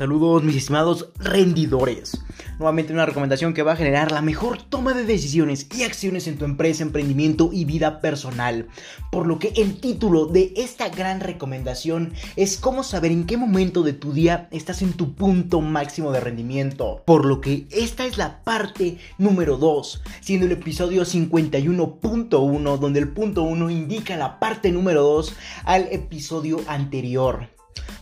Saludos mis estimados rendidores. Nuevamente una recomendación que va a generar la mejor toma de decisiones y acciones en tu empresa, emprendimiento y vida personal. Por lo que el título de esta gran recomendación es cómo saber en qué momento de tu día estás en tu punto máximo de rendimiento. Por lo que esta es la parte número 2, siendo el episodio 51.1 donde el punto 1 indica la parte número 2 al episodio anterior.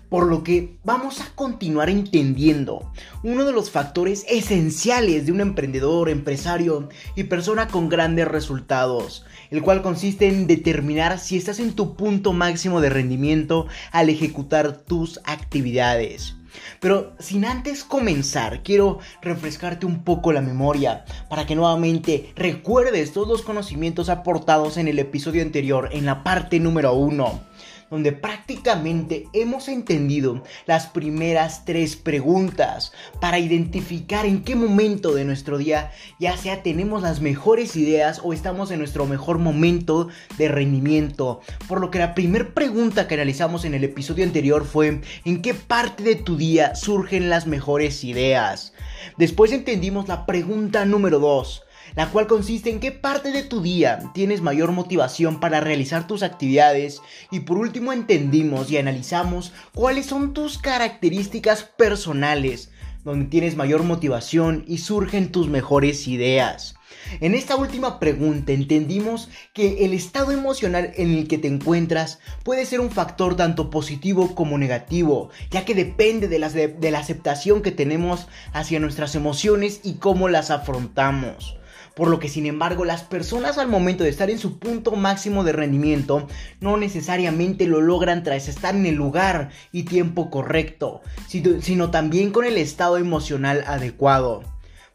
Por lo que vamos a continuar entendiendo uno de los factores esenciales de un emprendedor, empresario y persona con grandes resultados, el cual consiste en determinar si estás en tu punto máximo de rendimiento al ejecutar tus actividades. Pero sin antes comenzar, quiero refrescarte un poco la memoria para que nuevamente recuerdes todos los conocimientos aportados en el episodio anterior, en la parte número 1 donde prácticamente hemos entendido las primeras tres preguntas para identificar en qué momento de nuestro día ya sea tenemos las mejores ideas o estamos en nuestro mejor momento de rendimiento. Por lo que la primera pregunta que analizamos en el episodio anterior fue ¿en qué parte de tu día surgen las mejores ideas? Después entendimos la pregunta número 2 la cual consiste en qué parte de tu día tienes mayor motivación para realizar tus actividades y por último entendimos y analizamos cuáles son tus características personales donde tienes mayor motivación y surgen tus mejores ideas. En esta última pregunta entendimos que el estado emocional en el que te encuentras puede ser un factor tanto positivo como negativo, ya que depende de la, de la aceptación que tenemos hacia nuestras emociones y cómo las afrontamos por lo que sin embargo las personas al momento de estar en su punto máximo de rendimiento no necesariamente lo logran tras estar en el lugar y tiempo correcto, sino también con el estado emocional adecuado.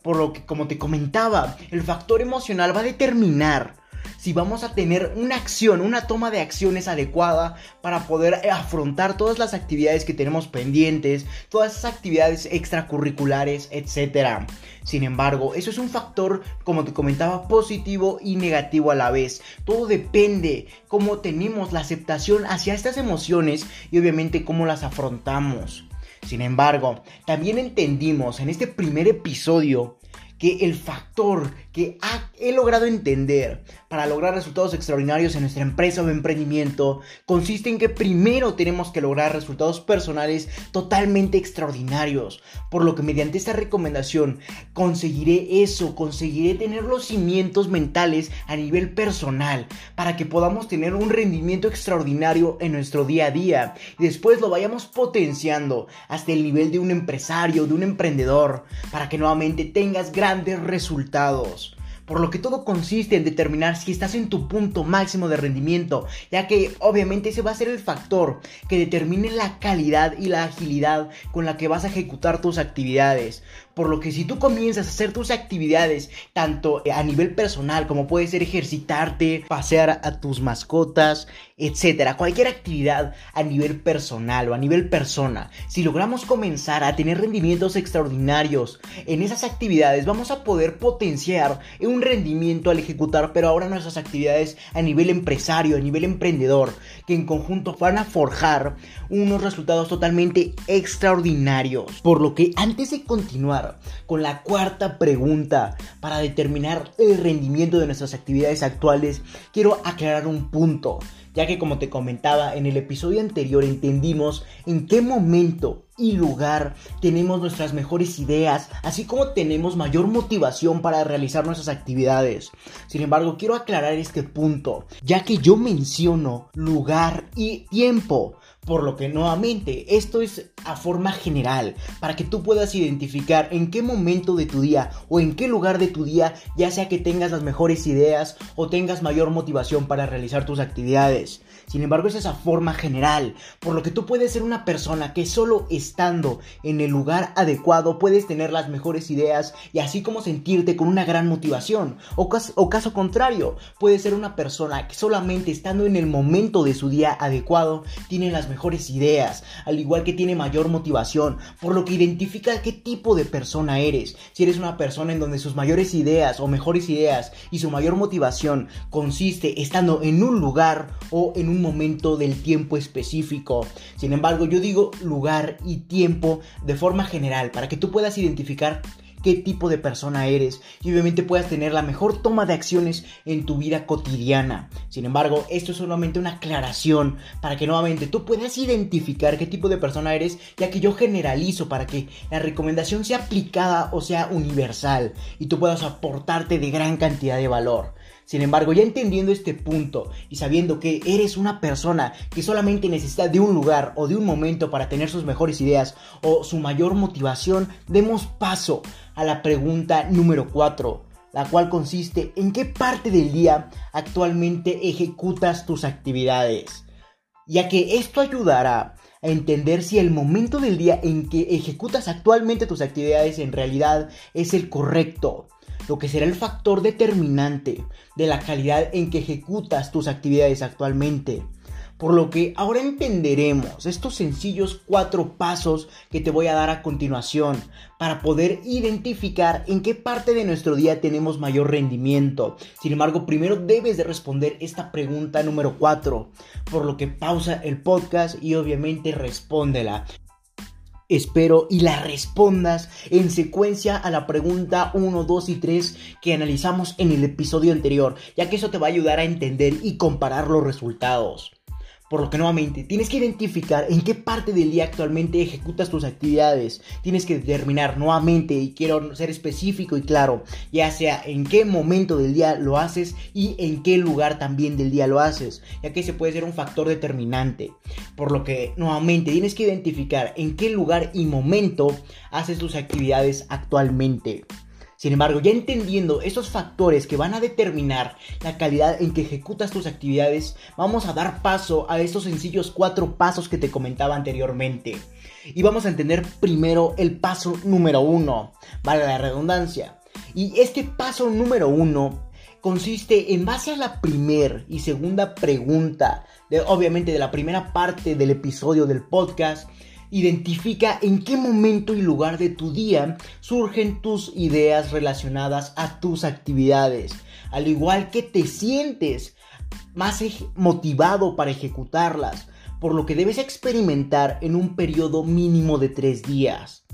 Por lo que, como te comentaba, el factor emocional va a determinar si vamos a tener una acción, una toma de acciones adecuada para poder afrontar todas las actividades que tenemos pendientes, todas esas actividades extracurriculares, etc. Sin embargo, eso es un factor, como te comentaba, positivo y negativo a la vez. Todo depende cómo tenemos la aceptación hacia estas emociones y obviamente cómo las afrontamos. Sin embargo, también entendimos en este primer episodio que el factor que he logrado entender para lograr resultados extraordinarios en nuestra empresa o emprendimiento consiste en que primero tenemos que lograr resultados personales totalmente extraordinarios. Por lo que mediante esta recomendación conseguiré eso, conseguiré tener los cimientos mentales a nivel personal para que podamos tener un rendimiento extraordinario en nuestro día a día y después lo vayamos potenciando hasta el nivel de un empresario, de un emprendedor, para que nuevamente tengas grandes resultados por lo que todo consiste en determinar si estás en tu punto máximo de rendimiento, ya que obviamente ese va a ser el factor que determine la calidad y la agilidad con la que vas a ejecutar tus actividades. Por lo que si tú comienzas a hacer tus actividades, tanto a nivel personal como puede ser ejercitarte, pasear a tus mascotas, etcétera, cualquier actividad a nivel personal o a nivel persona, si logramos comenzar a tener rendimientos extraordinarios en esas actividades, vamos a poder potenciar un rendimiento al ejecutar, pero ahora nuestras actividades a nivel empresario, a nivel emprendedor, que en conjunto van a forjar unos resultados totalmente extraordinarios. Por lo que antes de continuar, con la cuarta pregunta para determinar el rendimiento de nuestras actividades actuales, quiero aclarar un punto, ya que como te comentaba en el episodio anterior entendimos en qué momento y lugar tenemos nuestras mejores ideas, así como tenemos mayor motivación para realizar nuestras actividades. Sin embargo, quiero aclarar este punto, ya que yo menciono lugar y tiempo por lo que nuevamente, esto es a forma general, para que tú puedas identificar en qué momento de tu día o en qué lugar de tu día, ya sea que tengas las mejores ideas o tengas mayor motivación para realizar tus actividades. Sin embargo, es esa forma general, por lo que tú puedes ser una persona que solo estando en el lugar adecuado puedes tener las mejores ideas y así como sentirte con una gran motivación. O, o caso contrario, puedes ser una persona que solamente estando en el momento de su día adecuado tiene las mejores ideas, al igual que tiene mayor motivación, por lo que identifica qué tipo de persona eres. Si eres una persona en donde sus mayores ideas o mejores ideas y su mayor motivación consiste estando en un lugar o en un momento del tiempo específico. Sin embargo, yo digo lugar y tiempo de forma general para que tú puedas identificar qué tipo de persona eres y obviamente puedas tener la mejor toma de acciones en tu vida cotidiana. Sin embargo, esto es solamente una aclaración para que nuevamente tú puedas identificar qué tipo de persona eres, ya que yo generalizo para que la recomendación sea aplicada o sea universal y tú puedas aportarte de gran cantidad de valor. Sin embargo, ya entendiendo este punto y sabiendo que eres una persona que solamente necesita de un lugar o de un momento para tener sus mejores ideas o su mayor motivación, demos paso a la pregunta número 4, la cual consiste en qué parte del día actualmente ejecutas tus actividades. Ya que esto ayudará a entender si el momento del día en que ejecutas actualmente tus actividades en realidad es el correcto lo que será el factor determinante de la calidad en que ejecutas tus actividades actualmente. Por lo que ahora entenderemos estos sencillos cuatro pasos que te voy a dar a continuación para poder identificar en qué parte de nuestro día tenemos mayor rendimiento. Sin embargo, primero debes de responder esta pregunta número 4, por lo que pausa el podcast y obviamente respóndela. Espero y la respondas en secuencia a la pregunta 1, 2 y 3 que analizamos en el episodio anterior, ya que eso te va a ayudar a entender y comparar los resultados. Por lo que nuevamente tienes que identificar en qué parte del día actualmente ejecutas tus actividades. Tienes que determinar nuevamente, y quiero ser específico y claro, ya sea en qué momento del día lo haces y en qué lugar también del día lo haces, ya que ese puede ser un factor determinante. Por lo que nuevamente tienes que identificar en qué lugar y momento haces tus actividades actualmente. Sin embargo, ya entendiendo estos factores que van a determinar la calidad en que ejecutas tus actividades, vamos a dar paso a estos sencillos cuatro pasos que te comentaba anteriormente. Y vamos a entender primero el paso número uno, vale la redundancia. Y este paso número uno consiste en base a la primera y segunda pregunta, de, obviamente de la primera parte del episodio del podcast, Identifica en qué momento y lugar de tu día surgen tus ideas relacionadas a tus actividades, al igual que te sientes más motivado para ejecutarlas, por lo que debes experimentar en un periodo mínimo de tres días.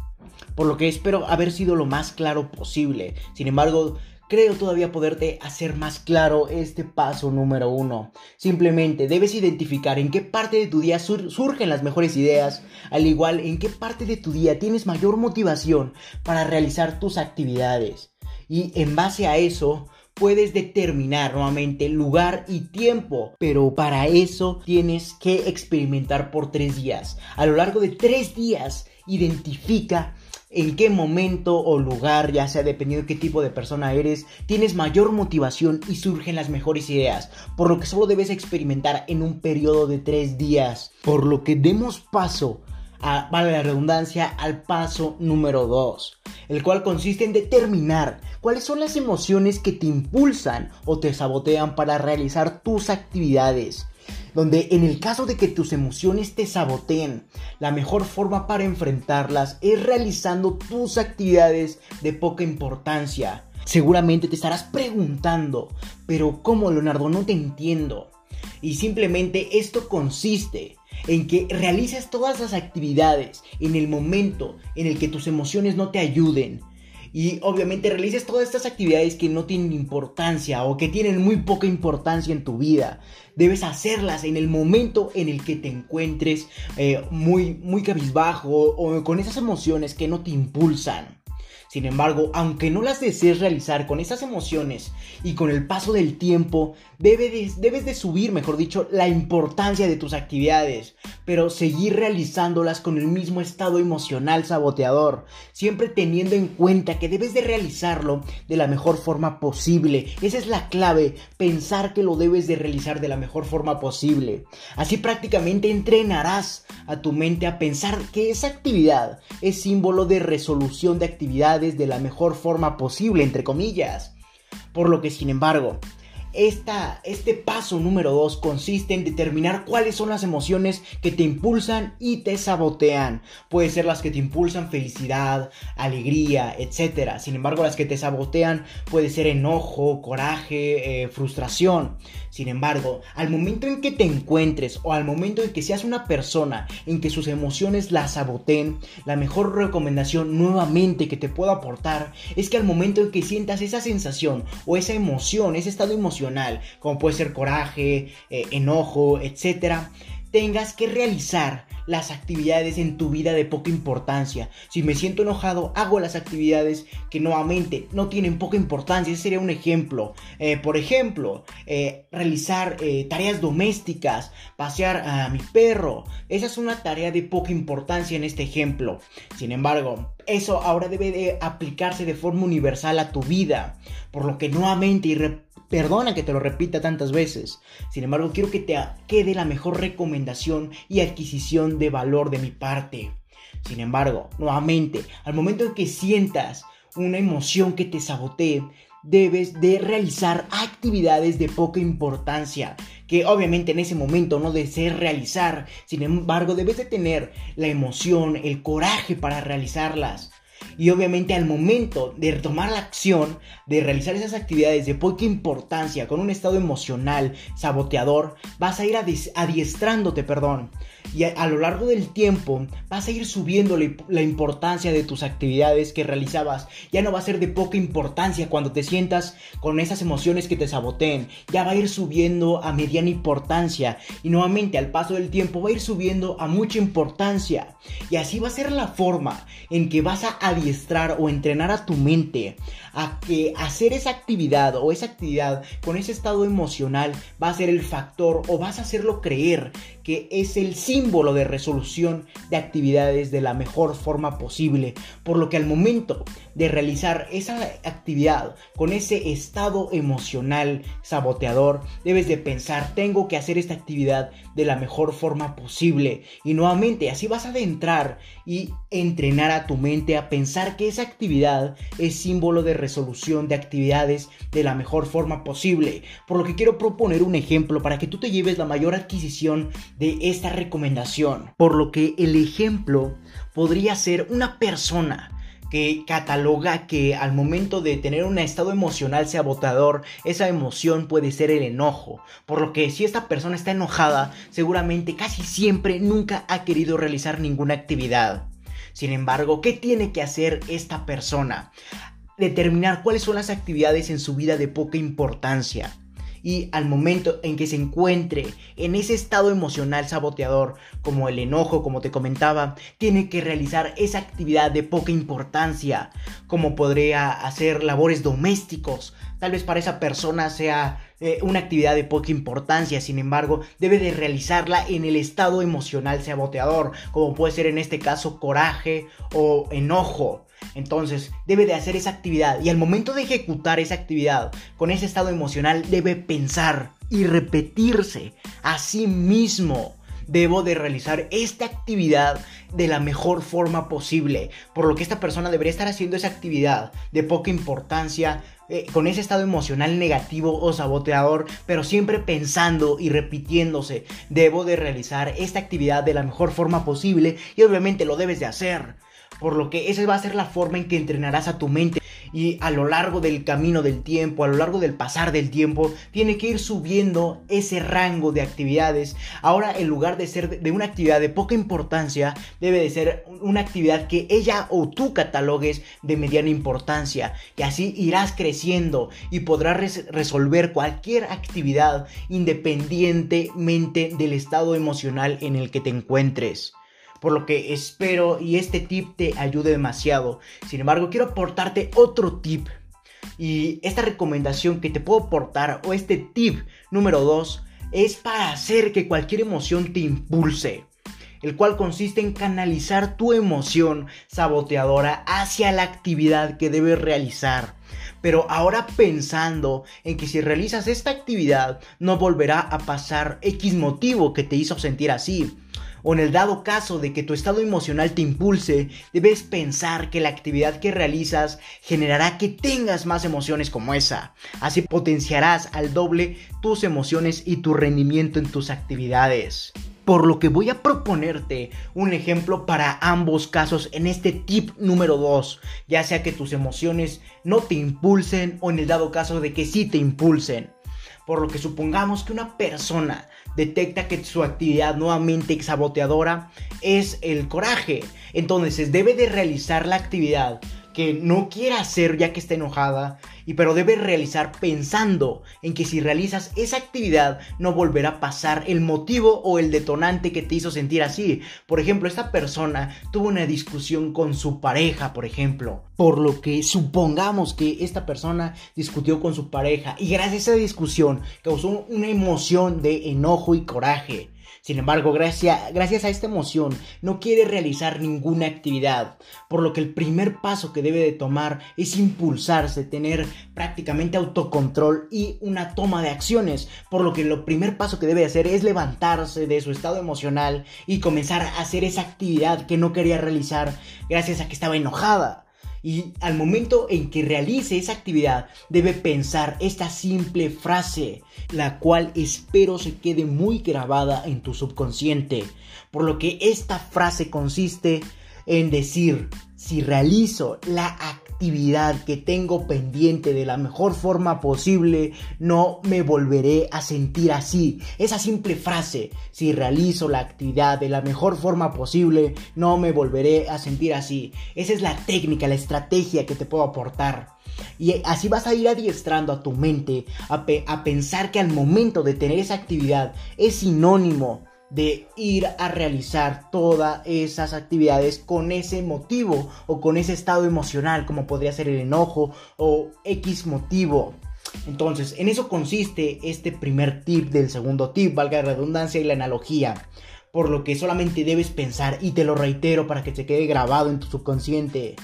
Por lo que espero haber sido lo más claro posible. Sin embargo, creo todavía poderte hacer más claro este paso número uno. Simplemente debes identificar en qué parte de tu día surgen las mejores ideas, al igual en qué parte de tu día tienes mayor motivación para realizar tus actividades. Y en base a eso, puedes determinar nuevamente lugar y tiempo, pero para eso tienes que experimentar por tres días. A lo largo de tres días, identifica en qué momento o lugar, ya sea dependiendo de qué tipo de persona eres, tienes mayor motivación y surgen las mejores ideas, por lo que solo debes experimentar en un periodo de tres días. Por lo que demos paso a, vale la redundancia, al paso número 2, el cual consiste en determinar cuáles son las emociones que te impulsan o te sabotean para realizar tus actividades donde en el caso de que tus emociones te saboteen, la mejor forma para enfrentarlas es realizando tus actividades de poca importancia. Seguramente te estarás preguntando, pero ¿cómo Leonardo? No te entiendo. Y simplemente esto consiste en que realices todas las actividades en el momento en el que tus emociones no te ayuden, y obviamente realices todas estas actividades que no tienen importancia o que tienen muy poca importancia en tu vida. Debes hacerlas en el momento en el que te encuentres eh, muy, muy cabizbajo o con esas emociones que no te impulsan. Sin embargo, aunque no las desees realizar con esas emociones y con el paso del tiempo, debes de, subir, mejor dicho, la importancia de tus actividades, pero seguir realizándolas con el mismo estado emocional saboteador, siempre teniendo en cuenta que debes de realizarlo de la mejor forma posible. Esa es la clave, pensar que lo debes de realizar de la mejor forma posible. Así prácticamente entrenarás a tu mente a pensar que esa actividad es símbolo de resolución de actividades de la mejor forma posible, entre comillas. Por lo que, sin embargo, esta, este paso número 2 consiste en determinar cuáles son las emociones que te impulsan y te sabotean. Puede ser las que te impulsan felicidad, alegría, etc. Sin embargo, las que te sabotean puede ser enojo, coraje, eh, frustración. Sin embargo, al momento en que te encuentres o al momento en que seas una persona en que sus emociones la saboteen, la mejor recomendación nuevamente que te puedo aportar es que al momento en que sientas esa sensación o esa emoción, ese estado emocional, como puede ser coraje, eh, enojo, etc., tengas que realizar las actividades en tu vida de poca importancia. Si me siento enojado, hago las actividades que nuevamente no tienen poca importancia. Ese sería un ejemplo. Eh, por ejemplo, eh, realizar tareas domésticas, pasear a mi perro. Esa es una tarea de poca importancia en este ejemplo. Sin embargo, eso ahora debe de aplicarse de forma universal a tu vida. Por lo que nuevamente y Perdona que te lo repita tantas veces. Sin embargo, quiero que te quede la mejor recomendación y adquisición de valor de mi parte. Sin embargo, nuevamente, al momento en que sientas una emoción que te sabotee, debes de realizar actividades de poca importancia, que obviamente en ese momento no desees realizar, sin embargo debes de tener la emoción, el coraje para realizarlas. Y obviamente al momento de tomar la acción, de realizar esas actividades de poca importancia, con un estado emocional saboteador, vas a ir adiestrándote, perdón, y a, lo largo del tiempo vas a ir subiendo la, importancia de tus actividades que realizabas. Ya no va a ser de poca importancia cuando te sientas con esas emociones que te saboteen. Ya va a ir subiendo a mediana importancia. Y nuevamente al paso del tiempo va a ir subiendo a mucha importancia. Y así va a ser la forma en que vas a adiestrar o entrenar a tu mente a que hacer esa actividad o esa actividad con ese estado emocional va a ser el factor o vas a hacerlo creer que es el símbolo de resolución de actividades de la mejor forma posible. Por lo que al momento de realizar esa actividad con ese estado emocional saboteador, debes de pensar, tengo que hacer esta actividad de la mejor forma posible. Y nuevamente, así vas a adentrar y entrenar a tu mente a pensar que esa actividad es símbolo de resolución de actividades de la mejor forma posible. Por lo que quiero proponer un ejemplo para que tú te lleves la mayor adquisición de esta recomendación. Por lo que el ejemplo podría ser una persona que cataloga que al momento de tener un estado emocional sabotador, esa emoción puede ser el enojo. Por lo que si esta persona está enojada, seguramente casi siempre nunca ha querido realizar ninguna actividad. Sin embargo, ¿qué tiene que hacer esta persona? Determinar cuáles son las actividades en su vida de poca importancia y al momento en que se encuentre en ese estado emocional saboteador como el enojo, como te comentaba, tiene que realizar esa actividad de poca importancia, como podría hacer labores domésticos. Tal vez para esa persona sea eh, una actividad de poca importancia, sin embargo, debe de realizarla en el estado emocional saboteador, como puede ser en este caso coraje o enojo. Entonces, debe de hacer esa actividad y al momento de ejecutar esa actividad con ese estado emocional debe pensar y repetirse a sí mismo. Debo de realizar esta actividad de la mejor forma posible, por lo que esta persona debería estar haciendo esa actividad de poca importancia, eh, con ese estado emocional negativo o saboteador, pero siempre pensando y repitiéndose, debo de realizar esta actividad de la mejor forma posible y obviamente lo debes de hacer. Por lo que esa va a ser la forma en que entrenarás a tu mente. Y a lo largo del camino del tiempo, a lo largo del pasar del tiempo, tiene que ir subiendo ese rango de actividades. Ahora, en lugar de ser de una actividad de poca importancia, debe de ser una actividad que ella o tú catalogues de mediana importancia. Y así irás creciendo y podrás resolver cualquier actividad independientemente del estado emocional en el que te encuentres por lo que espero y este tip te ayude demasiado. Sin embargo, quiero aportarte otro tip. Y esta recomendación que te puedo aportar o este tip número 2 es para hacer que cualquier emoción te impulse el cual consiste en canalizar tu emoción saboteadora hacia la actividad que debes realizar. Pero ahora pensando en que si realizas esta actividad no volverá a pasar X motivo que te hizo sentir así o en el dado caso de que tu estado emocional te impulse, debes pensar que la actividad que realizas generará que tengas más emociones como esa. Así potenciarás al doble tus emociones y tu rendimiento en tus actividades. Por lo que voy a proponerte un ejemplo para ambos casos en este tip número 2, ya sea que tus emociones no te impulsen o en el dado caso de que sí te impulsen. Por lo que supongamos que una persona detecta que su actividad nuevamente saboteadora es el coraje. Entonces debe de realizar la actividad que no quiere hacer ya que está enojada, y pero debe realizar pensando en que si realizas esa actividad no volverá a pasar el motivo o el detonante que te hizo sentir así. Por ejemplo, esta persona tuvo una discusión con su pareja, por ejemplo, por lo que supongamos que esta persona discutió con su pareja y gracias a esa discusión causó una emoción de enojo y coraje. Sin embargo, gracias, a esta emoción, no quiere realizar ninguna actividad, por lo que el primer paso que debe de tomar es impulsarse, tener prácticamente autocontrol y una toma de acciones, por lo que el primer paso que debe hacer es levantarse de su estado emocional y comenzar a hacer esa actividad que no quería realizar gracias a que estaba enojada. Y al momento en que realice esa actividad, debe pensar esta simple frase, la cual espero se quede muy grabada en tu subconsciente. Por lo que esta frase consiste en decir, si realizo la actividad, actividad que tengo pendiente de la mejor forma posible, no me volveré a sentir así. Esa simple frase, si realizo la actividad de la mejor forma posible, no me volveré a sentir así. Esa es la técnica, la estrategia que te puedo aportar. Y así vas a ir adiestrando a tu mente a, a pensar que al momento de tener esa actividad es sinónimo de ir a realizar todas esas actividades con ese motivo o con ese estado emocional, como podría ser el enojo o X motivo. Entonces, en eso consiste este primer tip del segundo tip, valga la redundancia y la analogía. Por lo que solamente debes pensar, y te lo reitero para que te quede grabado en tu subconsciente.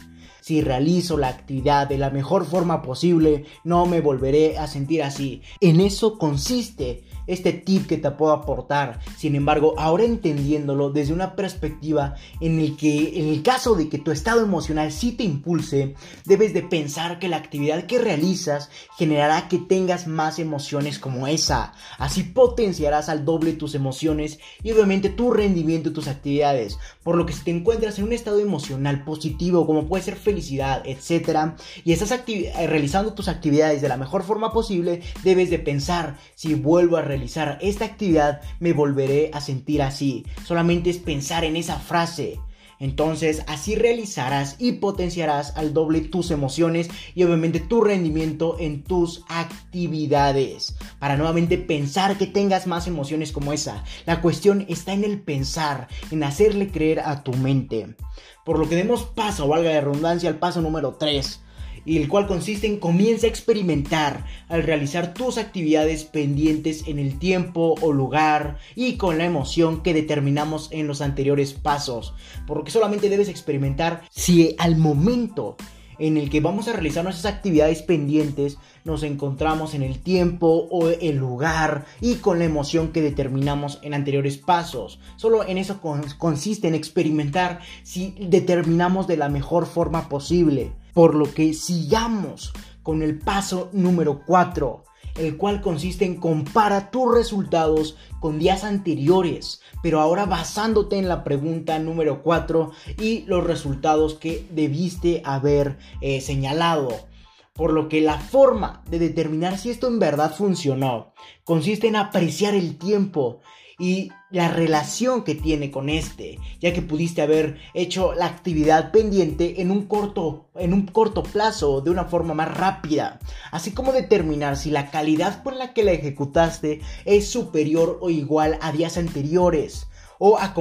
Si realizo la actividad de la mejor forma posible, no me volveré a sentir así. En eso consiste este tip que te puedo aportar. Sin embargo, ahora entendiéndolo desde una perspectiva en el que en el caso de que tu estado emocional sí te impulse, debes de pensar que la actividad que realizas generará que tengas más emociones como esa. Así potenciarás al doble tus emociones y obviamente tu rendimiento y tus actividades. Por lo que si te encuentras en un estado emocional positivo como puede ser felicidad, etcétera, y estás realizando tus actividades de la mejor forma posible, debes de pensar si vuelvo a realizar esta actividad me volveré a sentir así. Solamente es pensar en esa frase. Entonces así realizarás y potenciarás al doble tus emociones y obviamente tu rendimiento en tus actividades. Para nuevamente pensar que tengas más emociones como esa. La cuestión está en el pensar, en hacerle creer a tu mente. Por lo que demos paso, valga la redundancia, al paso número 3 y el cual consiste en comienza a experimentar al realizar tus actividades pendientes en el tiempo o lugar y con la emoción que determinamos en los anteriores pasos, porque solamente debes experimentar si al momento en el que vamos a realizar nuestras actividades pendientes, nos encontramos en el tiempo o el lugar y con la emoción que determinamos en anteriores pasos. Solo en eso consiste en experimentar si determinamos de la mejor forma posible. Por lo que sigamos con el paso número 4 el cual consiste en compara tus resultados con días anteriores, pero ahora basándote en la pregunta número 4 y los resultados que debiste haber eh, señalado. Por lo que la forma de determinar si esto en verdad funcionó consiste en apreciar el tiempo y la relación que tiene con este, ya que pudiste haber hecho la actividad pendiente en un corto en un corto plazo de una forma más rápida, así como determinar si la calidad con la que la ejecutaste es superior o igual a días anteriores o a,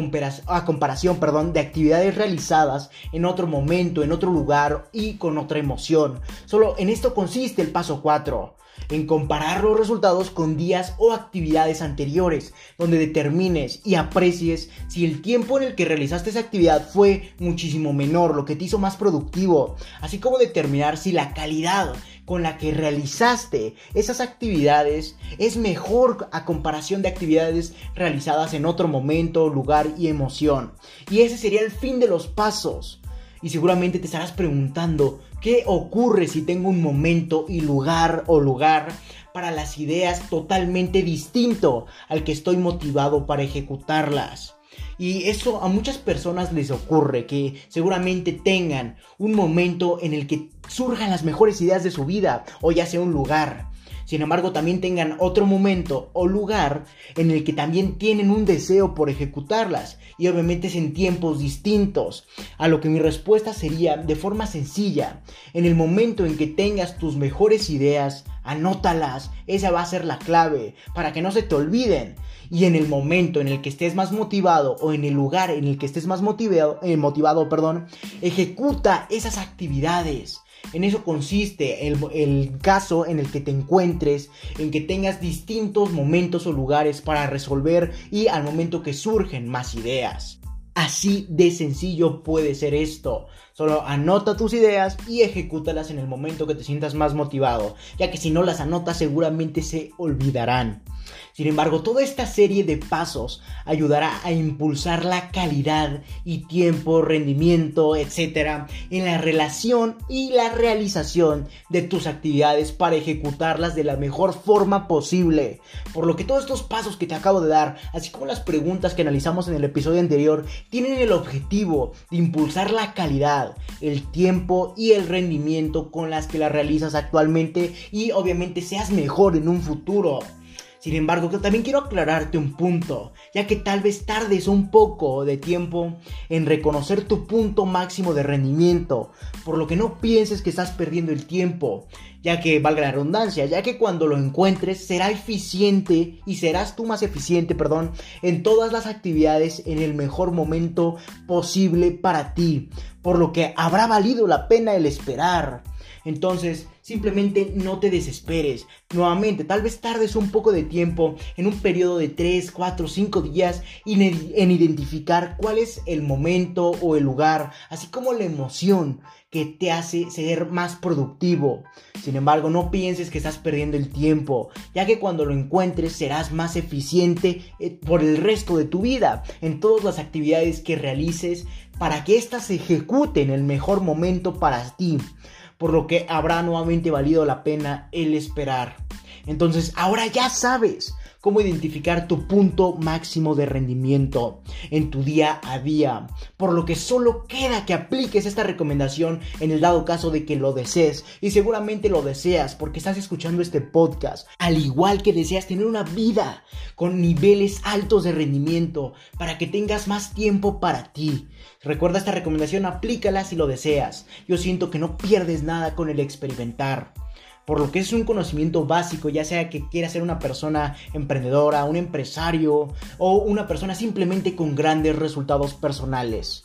a, comparación perdón, de actividades realizadas en otro momento, en otro lugar y con otra emoción. Solo en esto consiste el paso 4 en comparar los resultados con días o actividades anteriores, donde determines y aprecies si el tiempo en el que realizaste esa actividad fue muchísimo menor, lo que te hizo más productivo, así como determinar si la calidad con la que realizaste esas actividades es mejor a comparación de actividades realizadas en otro momento, lugar y emoción. Y ese sería el fin de los pasos. Y seguramente te estarás preguntando, ¿qué ocurre si tengo un momento y lugar o lugar para las ideas totalmente distinto al que estoy motivado para ejecutarlas? Y eso a muchas personas les ocurre, que seguramente tengan un momento en el que surjan las mejores ideas de su vida, o ya sea un lugar. Sin embargo, también tengan otro momento o lugar en el que también tienen un deseo por ejecutarlas. Y obviamente es en tiempos distintos. A lo que mi respuesta sería de forma sencilla. En el momento en que tengas tus mejores ideas, anótalas. Esa va a ser la clave para que no se te olviden. Y en el momento en el que estés más motivado o en el lugar en el que estés más motivado, eh, motivado perdón, ejecuta esas actividades. En eso consiste el, caso en el que te encuentres, en que tengas distintos momentos o lugares para resolver y al momento que surgen más ideas. Así de sencillo puede ser esto. Solo anota tus ideas y ejecútalas en el momento que te sientas más motivado, ya que si no las anotas seguramente se olvidarán. Sin embargo, toda esta serie de pasos ayudará a impulsar la calidad y tiempo, rendimiento, etc. en la relación y la realización de tus actividades para ejecutarlas de la mejor forma posible. Por lo que todos estos pasos que te acabo de dar, así como las preguntas que analizamos en el episodio anterior, tienen el objetivo de impulsar la calidad, el tiempo y el rendimiento con las que las realizas actualmente y obviamente seas mejor en un futuro. Sin embargo, también quiero aclararte un punto, ya que tal vez tardes un poco de tiempo en reconocer tu punto máximo de rendimiento, por lo que no pienses que estás perdiendo el tiempo, ya que valga la redundancia, ya que cuando lo encuentres será eficiente y serás tú más eficiente, perdón, en todas las actividades en el mejor momento posible para ti, por lo que habrá valido la pena el esperar. Entonces, simplemente no te desesperes. Nuevamente, tal vez tardes un poco de tiempo en un periodo de 3, 4, 5 días en identificar cuál es el momento o el lugar, así como la emoción que te hace ser más productivo. Sin embargo, no pienses que estás perdiendo el tiempo, ya que cuando lo encuentres serás más eficiente eh, por el resto de tu vida en todas las actividades que realices para que éstas se ejecuten en el mejor momento para ti por lo que habrá nuevamente valido la pena el esperar. Entonces, ahora ya sabes cómo identificar tu punto máximo de rendimiento en tu día a día. Por lo que solo queda que apliques esta recomendación en el dado caso de que lo desees. Y seguramente lo deseas porque estás escuchando este podcast. Al igual que deseas tener una vida con niveles altos de rendimiento para que tengas más tiempo para ti. Recuerda esta recomendación, aplícala si lo deseas. Yo siento que no pierdes nada con el experimentar por lo que es un conocimiento básico, ya sea que quieras ser una persona emprendedora, un empresario o una persona simplemente con grandes resultados personales.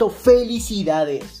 felicidades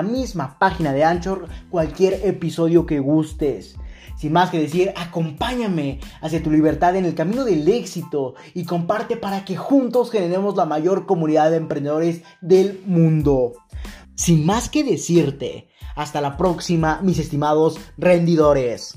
la misma página de Anchor cualquier episodio que gustes. Sin más que decir, acompáñame hacia tu libertad en el camino del éxito y comparte para que juntos generemos la mayor comunidad de emprendedores del mundo. Sin más que decirte, hasta la próxima, mis estimados rendidores.